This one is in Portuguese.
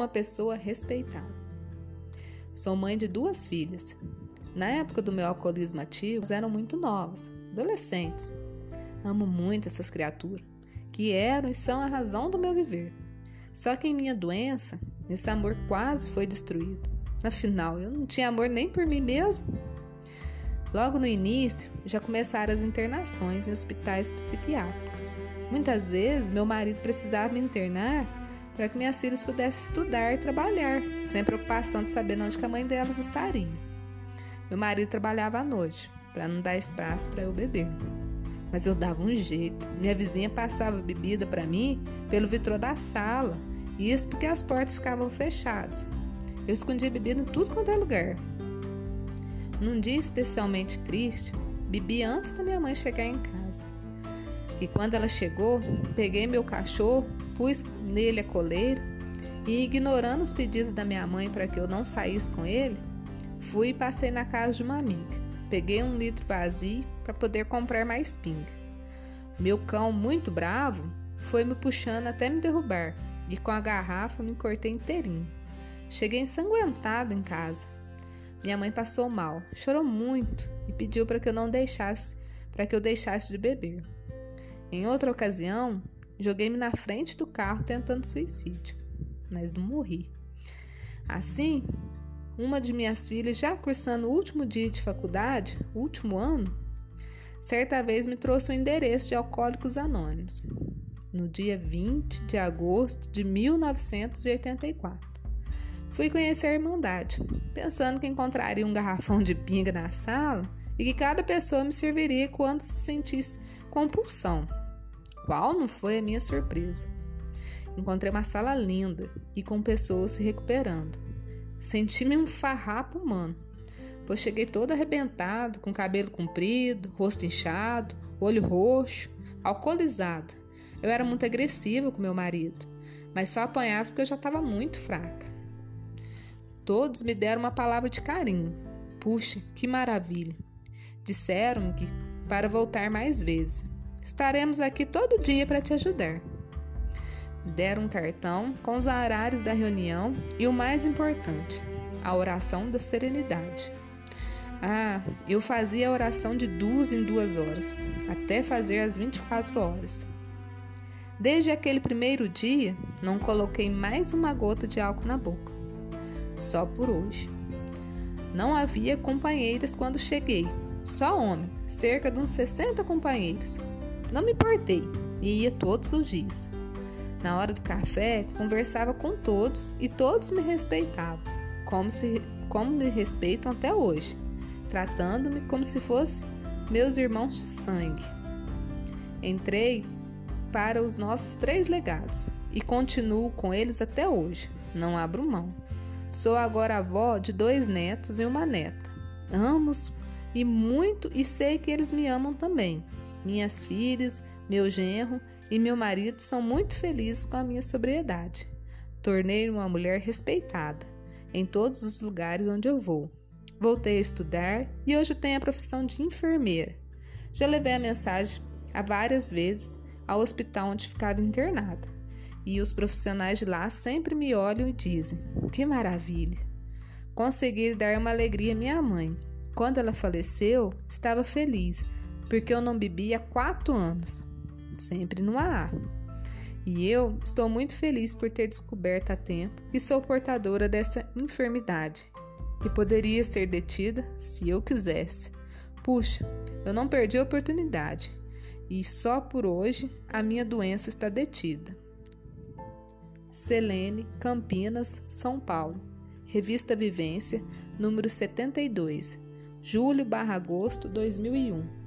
uma pessoa respeitável. Sou mãe de duas filhas. Na época do meu alcoolismo ativo, eram muito novas, adolescentes. Amo muito essas criaturas, que eram e são a razão do meu viver. Só que em minha doença, esse amor quase foi destruído. Afinal, eu não tinha amor nem por mim mesmo. Logo no início, já começaram as internações em hospitais psiquiátricos. Muitas vezes, meu marido precisava me internar para que minhas filhas pudessem estudar e trabalhar, sem preocupação de saber onde a mãe delas estaria. Meu marido trabalhava à noite, para não dar espaço para eu beber. Mas eu dava um jeito. Minha vizinha passava bebida para mim pelo vitrô da sala, isso porque as portas ficavam fechadas. Eu escondia bebida em tudo quanto é lugar. Num dia especialmente triste, bebi antes da minha mãe chegar em casa. E quando ela chegou, peguei meu cachorro, pus nele a coleira e, ignorando os pedidos da minha mãe para que eu não saísse com ele, fui e passei na casa de uma amiga. Peguei um litro vazio para poder comprar mais pinga. Meu cão, muito bravo, foi me puxando até me derrubar e com a garrafa me cortei inteirinho. Cheguei ensanguentado em casa. Minha mãe passou mal, chorou muito e pediu para que eu não deixasse, para que eu deixasse de beber. Em outra ocasião, Joguei-me na frente do carro tentando suicídio, mas não morri. Assim, uma de minhas filhas, já cursando o último dia de faculdade, último ano, certa vez me trouxe o um endereço de Alcoólicos Anônimos, no dia 20 de agosto de 1984. Fui conhecer a Irmandade, pensando que encontraria um garrafão de pinga na sala e que cada pessoa me serviria quando se sentisse compulsão qual não foi a minha surpresa? Encontrei uma sala linda e com pessoas se recuperando. Senti-me um farrapo humano, pois cheguei todo arrebentado, com cabelo comprido, rosto inchado, olho roxo, alcoolizada. Eu era muito agressiva com meu marido, mas só apanhava porque eu já estava muito fraca. Todos me deram uma palavra de carinho. Puxa, que maravilha! Disseram que para voltar mais vezes. Estaremos aqui todo dia para te ajudar. Deram um cartão com os horários da reunião e o mais importante, a oração da serenidade. Ah, eu fazia a oração de duas em duas horas, até fazer as 24 horas. Desde aquele primeiro dia, não coloquei mais uma gota de álcool na boca. Só por hoje. Não havia companheiras quando cheguei, só homem, cerca de uns 60 companheiros. Não me importei e ia todos os dias. Na hora do café, conversava com todos e todos me respeitavam, como, se, como me respeitam até hoje, tratando-me como se fossem meus irmãos de sangue. Entrei para os nossos três legados e continuo com eles até hoje, não abro mão. Sou agora avó de dois netos e uma neta. Amo-os e muito e sei que eles me amam também. Minhas filhas, meu genro e meu marido são muito felizes com a minha sobriedade. Tornei-me uma mulher respeitada em todos os lugares onde eu vou. Voltei a estudar e hoje tenho a profissão de enfermeira. Já levei a mensagem a várias vezes ao hospital onde ficava internada. E os profissionais de lá sempre me olham e dizem: Que maravilha! Consegui dar uma alegria à minha mãe. Quando ela faleceu, estava feliz, porque eu não bebi há quatro anos, sempre no ar. E eu estou muito feliz por ter descoberto a tempo que sou portadora dessa enfermidade, que poderia ser detida se eu quisesse. Puxa, eu não perdi a oportunidade e só por hoje a minha doença está detida. Selene, Campinas, São Paulo. Revista Vivência, número 72, julho/agosto 2001.